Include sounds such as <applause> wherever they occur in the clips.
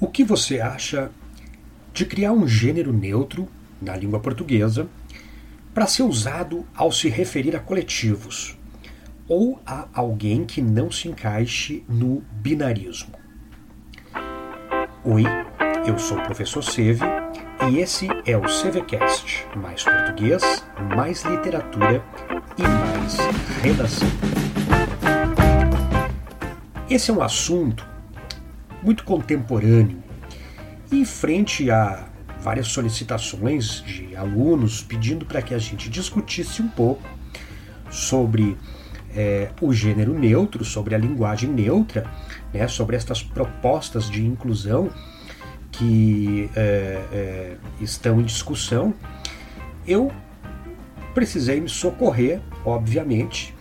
O que você acha de criar um gênero neutro na língua portuguesa para ser usado ao se referir a coletivos ou a alguém que não se encaixe no binarismo? Oi, eu sou o professor Seve e esse é o CVCast, mais português, mais literatura e mais redação. Esse é um assunto muito contemporâneo. E frente a várias solicitações de alunos pedindo para que a gente discutisse um pouco sobre é, o gênero neutro, sobre a linguagem neutra, né, sobre estas propostas de inclusão que é, é, estão em discussão, eu precisei me socorrer, obviamente,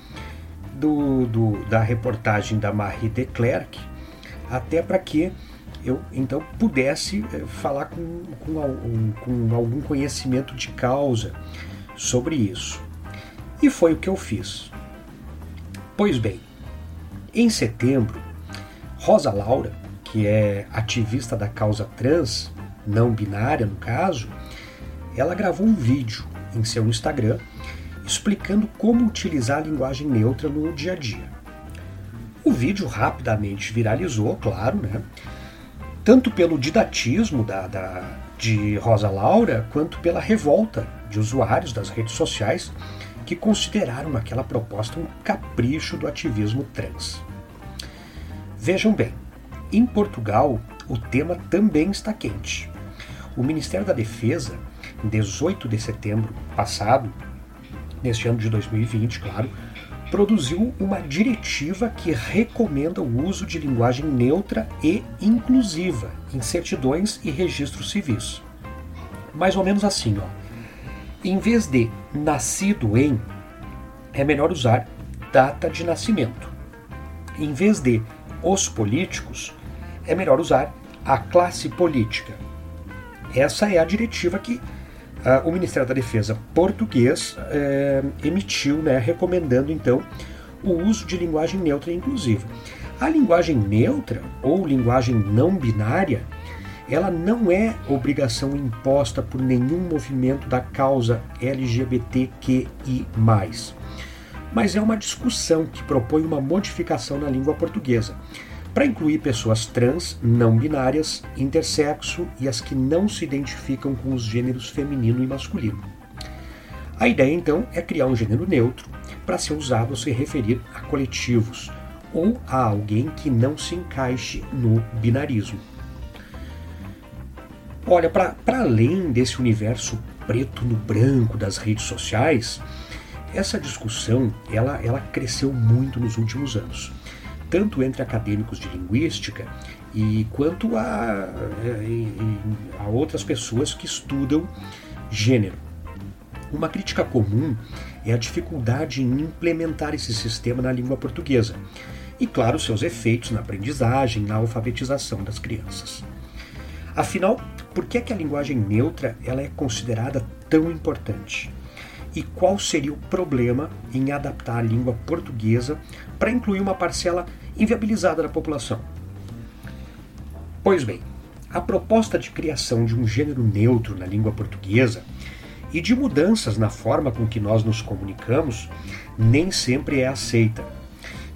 do, do, da reportagem da Marie de Klerk, até para que eu então pudesse eh, falar com, com, com algum conhecimento de causa sobre isso. E foi o que eu fiz. Pois bem, em setembro, Rosa Laura, que é ativista da causa trans, não binária no caso, ela gravou um vídeo em seu Instagram explicando como utilizar a linguagem neutra no dia a dia. O vídeo rapidamente viralizou, claro, né? tanto pelo didatismo da, da, de Rosa Laura, quanto pela revolta de usuários das redes sociais que consideraram aquela proposta um capricho do ativismo trans. Vejam bem, em Portugal o tema também está quente. O Ministério da Defesa, em 18 de setembro passado, neste ano de 2020, claro, produziu uma diretiva que recomenda o uso de linguagem neutra e inclusiva em certidões e registros civis. Mais ou menos assim, ó. Em vez de nascido em, é melhor usar data de nascimento. Em vez de os políticos, é melhor usar a classe política. Essa é a diretiva que o Ministério da Defesa português uh, emitiu, né, recomendando então o uso de linguagem neutra e inclusiva. A linguagem neutra ou linguagem não binária, ela não é obrigação imposta por nenhum movimento da causa LGBTQI+, mas é uma discussão que propõe uma modificação na língua portuguesa para incluir pessoas trans, não binárias, intersexo e as que não se identificam com os gêneros feminino e masculino. A ideia então é criar um gênero neutro para ser usado ao se referir a coletivos ou a alguém que não se encaixe no binarismo. Olha, para além desse universo preto no branco das redes sociais, essa discussão ela, ela cresceu muito nos últimos anos tanto entre acadêmicos de linguística e quanto a, a, a outras pessoas que estudam gênero. Uma crítica comum é a dificuldade em implementar esse sistema na língua portuguesa e, claro, seus efeitos na aprendizagem, na alfabetização das crianças. Afinal, por que, é que a linguagem neutra ela é considerada tão importante? e qual seria o problema em adaptar a língua portuguesa para incluir uma parcela inviabilizada da população. Pois bem, a proposta de criação de um gênero neutro na língua portuguesa e de mudanças na forma com que nós nos comunicamos nem sempre é aceita.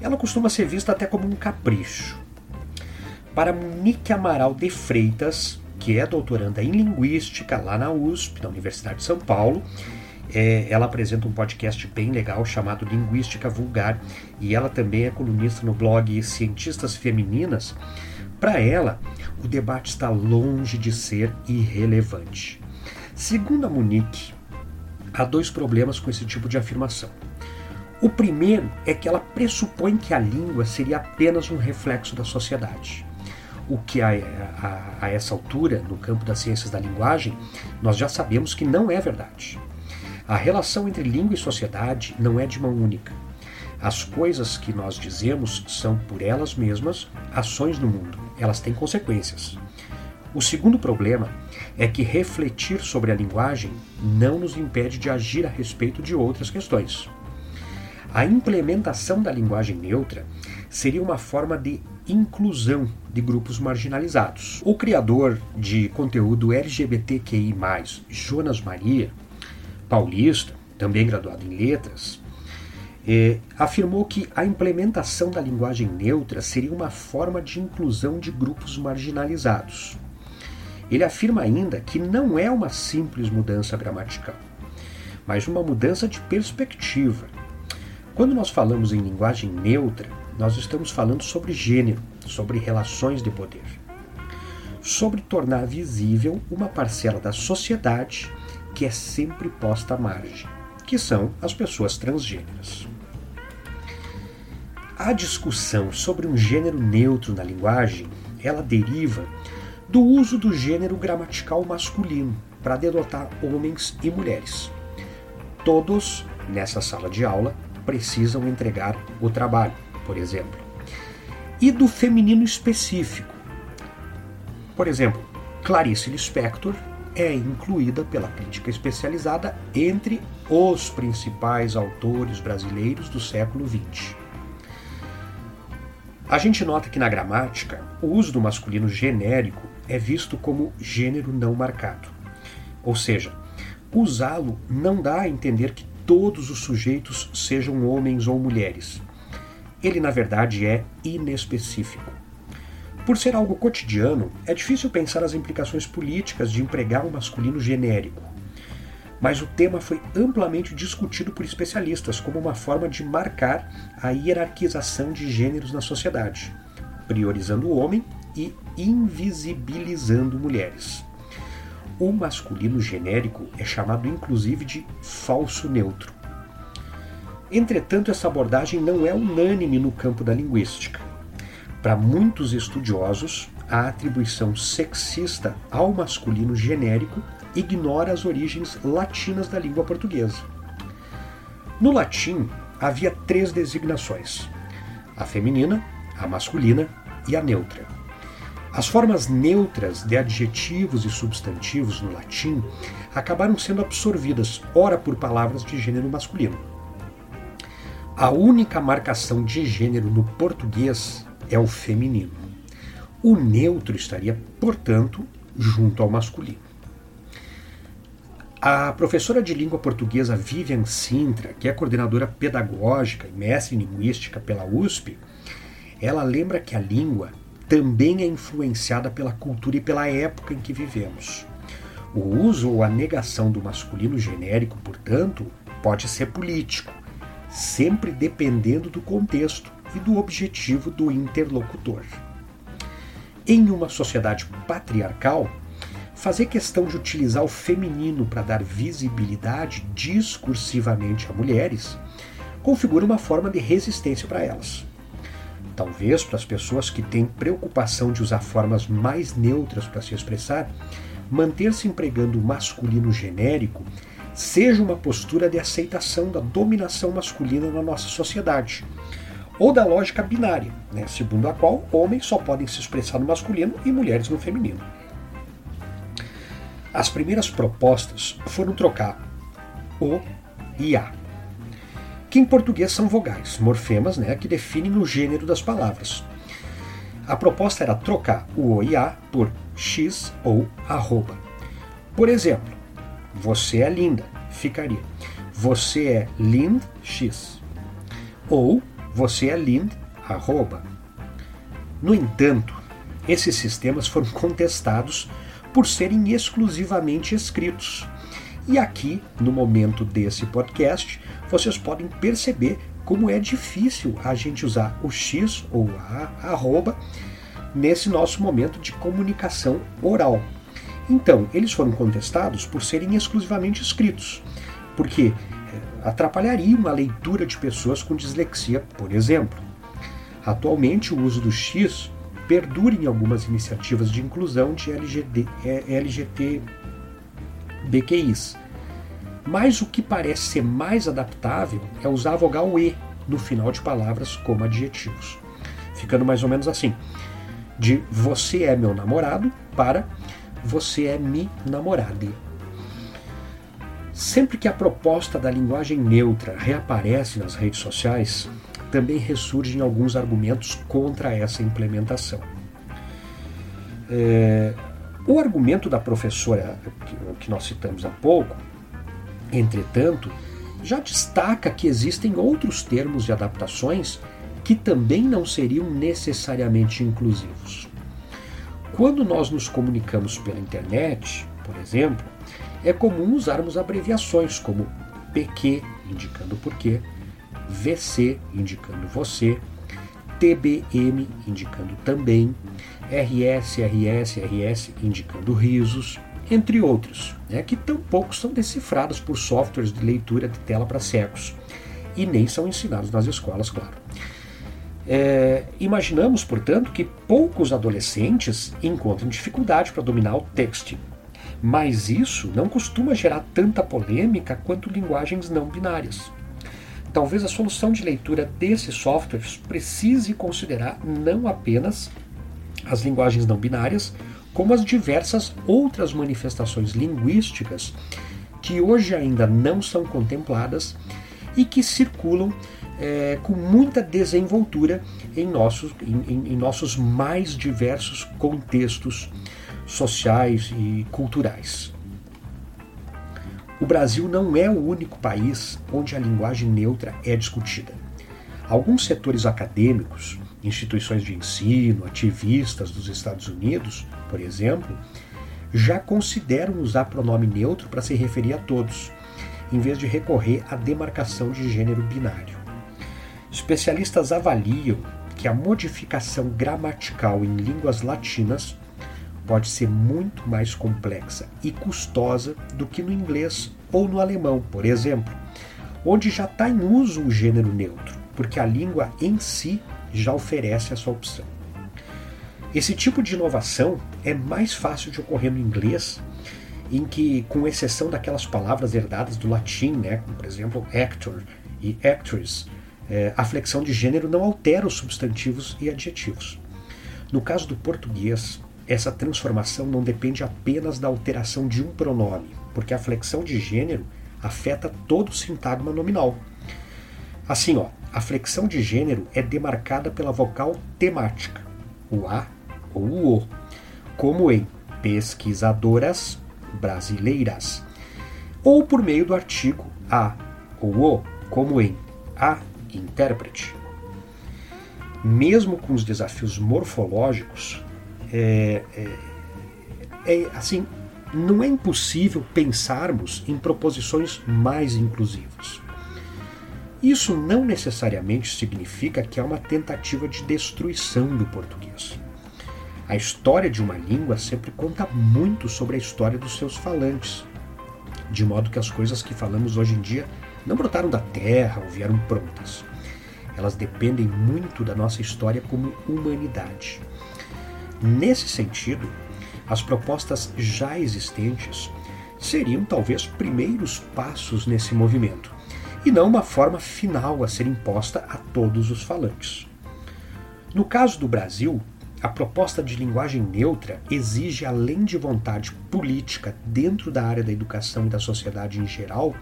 Ela costuma ser vista até como um capricho. Para Monique Amaral de Freitas, que é doutoranda em Linguística lá na USP, na Universidade de São Paulo, é, ela apresenta um podcast bem legal chamado Linguística Vulgar e ela também é colunista no blog Cientistas Femininas. Para ela, o debate está longe de ser irrelevante. Segundo a Monique, há dois problemas com esse tipo de afirmação. O primeiro é que ela pressupõe que a língua seria apenas um reflexo da sociedade. O que a, a, a essa altura, no campo das ciências da linguagem, nós já sabemos que não é verdade. A relação entre língua e sociedade não é de mão única. As coisas que nós dizemos são, por elas mesmas, ações no mundo. Elas têm consequências. O segundo problema é que refletir sobre a linguagem não nos impede de agir a respeito de outras questões. A implementação da linguagem neutra seria uma forma de inclusão de grupos marginalizados. O criador de conteúdo LGBTQI, Jonas Maria, paulista, também graduado em letras, eh, afirmou que a implementação da linguagem neutra seria uma forma de inclusão de grupos marginalizados. Ele afirma ainda que não é uma simples mudança gramatical, mas uma mudança de perspectiva. Quando nós falamos em linguagem neutra, nós estamos falando sobre gênero, sobre relações de poder, sobre tornar visível uma parcela da sociedade que é sempre posta à margem, que são as pessoas transgêneras. A discussão sobre um gênero neutro na linguagem, ela deriva do uso do gênero gramatical masculino para denotar homens e mulheres. Todos nessa sala de aula precisam entregar o trabalho, por exemplo. E do feminino específico. Por exemplo, Clarice Lispector é incluída pela crítica especializada entre os principais autores brasileiros do século XX. A gente nota que na gramática, o uso do masculino genérico é visto como gênero não marcado. Ou seja, usá-lo não dá a entender que todos os sujeitos sejam homens ou mulheres. Ele, na verdade, é inespecífico. Por ser algo cotidiano, é difícil pensar as implicações políticas de empregar um masculino genérico. Mas o tema foi amplamente discutido por especialistas como uma forma de marcar a hierarquização de gêneros na sociedade, priorizando o homem e invisibilizando mulheres. O masculino genérico é chamado inclusive de falso neutro. Entretanto, essa abordagem não é unânime no campo da linguística. Para muitos estudiosos, a atribuição sexista ao masculino genérico ignora as origens latinas da língua portuguesa. No latim, havia três designações: a feminina, a masculina e a neutra. As formas neutras de adjetivos e substantivos no latim acabaram sendo absorvidas, ora por palavras de gênero masculino. A única marcação de gênero no português é o feminino. O neutro estaria, portanto, junto ao masculino. A professora de língua portuguesa Vivian Sintra, que é coordenadora pedagógica e mestre em linguística pela USP, ela lembra que a língua também é influenciada pela cultura e pela época em que vivemos. O uso ou a negação do masculino genérico, portanto, pode ser político, sempre dependendo do contexto e do objetivo do interlocutor. Em uma sociedade patriarcal, fazer questão de utilizar o feminino para dar visibilidade discursivamente a mulheres configura uma forma de resistência para elas. Talvez para as pessoas que têm preocupação de usar formas mais neutras para se expressar, manter-se empregando o masculino genérico seja uma postura de aceitação da dominação masculina na nossa sociedade, ou da lógica binária, né, segundo a qual homens só podem se expressar no masculino e mulheres no feminino. As primeiras propostas foram trocar o e a que em português são vogais, morfemas, né, que definem o gênero das palavras. A proposta era trocar o O e A por X ou arroba. Por exemplo, você é linda, ficaria você é lind X. Ou você é lind, arroba. No entanto, esses sistemas foram <laughs> contestados por serem exclusivamente escritos. E aqui, no momento desse podcast, vocês podem perceber como é difícil a gente usar o X ou a arroba nesse nosso momento de comunicação oral. Então, eles foram contestados por serem exclusivamente escritos, porque eh, atrapalharia uma leitura de pessoas com dislexia, por exemplo. Atualmente, o uso do X perdura em algumas iniciativas de inclusão de LGD, LGTBQIs, mas o que parece ser mais adaptável é usar a vogal E no final de palavras como adjetivos. Ficando mais ou menos assim: de você é meu namorado para você é mi namorade. Sempre que a proposta da linguagem neutra reaparece nas redes sociais, também ressurgem alguns argumentos contra essa implementação. É, o argumento da professora que nós citamos há pouco, entretanto, já destaca que existem outros termos e adaptações que também não seriam necessariamente inclusivos. Quando nós nos comunicamos pela internet, por exemplo, é comum usarmos abreviações como PQ, indicando porquê, VC, indicando você, TBM, indicando também, RS, RS, RS, indicando risos, entre outros, né, que tampouco são decifrados por softwares de leitura de tela para cegos e nem são ensinados nas escolas, claro. É, imaginamos, portanto, que poucos adolescentes encontram dificuldade para dominar o texting, mas isso não costuma gerar tanta polêmica quanto linguagens não binárias. Talvez a solução de leitura desses softwares precise considerar não apenas as linguagens não binárias, como as diversas outras manifestações linguísticas que hoje ainda não são contempladas e que circulam é, com muita desenvoltura em nossos, em, em nossos mais diversos contextos sociais e culturais. O Brasil não é o único país onde a linguagem neutra é discutida. Alguns setores acadêmicos, instituições de ensino, ativistas dos Estados Unidos, por exemplo, já consideram usar pronome neutro para se referir a todos, em vez de recorrer à demarcação de gênero binário. Especialistas avaliam que a modificação gramatical em línguas latinas pode ser muito mais complexa e custosa do que no inglês ou no alemão, por exemplo, onde já está em uso o gênero neutro, porque a língua em si já oferece essa opção. Esse tipo de inovação é mais fácil de ocorrer no inglês, em que, com exceção daquelas palavras herdadas do latim, né, como por exemplo actor e actress, é, a flexão de gênero não altera os substantivos e adjetivos. No caso do português, essa transformação não depende apenas da alteração de um pronome, porque a flexão de gênero afeta todo o sintagma nominal. Assim, ó, a flexão de gênero é demarcada pela vogal temática, o A ou o O, como em pesquisadoras brasileiras, ou por meio do artigo A ou O, como em a intérprete. Mesmo com os desafios morfológicos, é, é, é, assim, não é impossível pensarmos em proposições mais inclusivas. Isso não necessariamente significa que é uma tentativa de destruição do português. A história de uma língua sempre conta muito sobre a história dos seus falantes, de modo que as coisas que falamos hoje em dia não brotaram da terra ou vieram prontas. Elas dependem muito da nossa história como humanidade. Nesse sentido, as propostas já existentes seriam talvez primeiros passos nesse movimento, e não uma forma final a ser imposta a todos os falantes. No caso do Brasil, a proposta de linguagem neutra exige, além de vontade política dentro da área da educação e da sociedade em geral,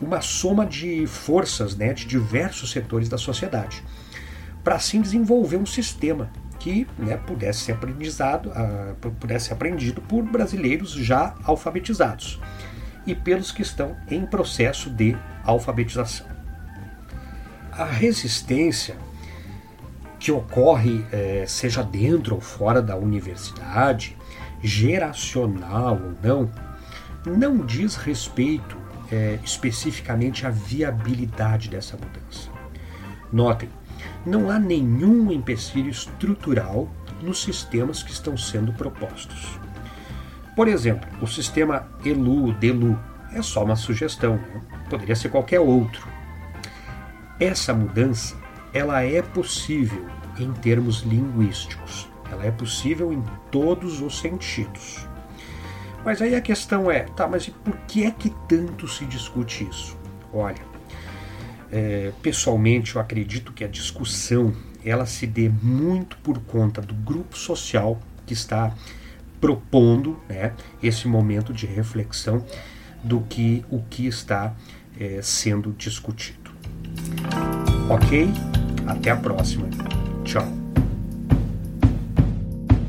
uma soma de forças né, de diversos setores da sociedade, para assim desenvolver um sistema que né, pudesse ser aprendizado, uh, pudesse ser aprendido por brasileiros já alfabetizados e pelos que estão em processo de alfabetização. A resistência que ocorre, eh, seja dentro ou fora da universidade, geracional ou não, não diz respeito é, especificamente a viabilidade dessa mudança. Notem, não há nenhum empecilho estrutural nos sistemas que estão sendo propostos. Por exemplo, o sistema ELU-DELU é só uma sugestão, né? poderia ser qualquer outro. Essa mudança ela é possível em termos linguísticos, ela é possível em todos os sentidos. Mas aí a questão é, tá, mas por que é que tanto se discute isso? Olha, é, pessoalmente eu acredito que a discussão ela se dê muito por conta do grupo social que está propondo né, esse momento de reflexão do que o que está é, sendo discutido. Ok? Até a próxima. Tchau.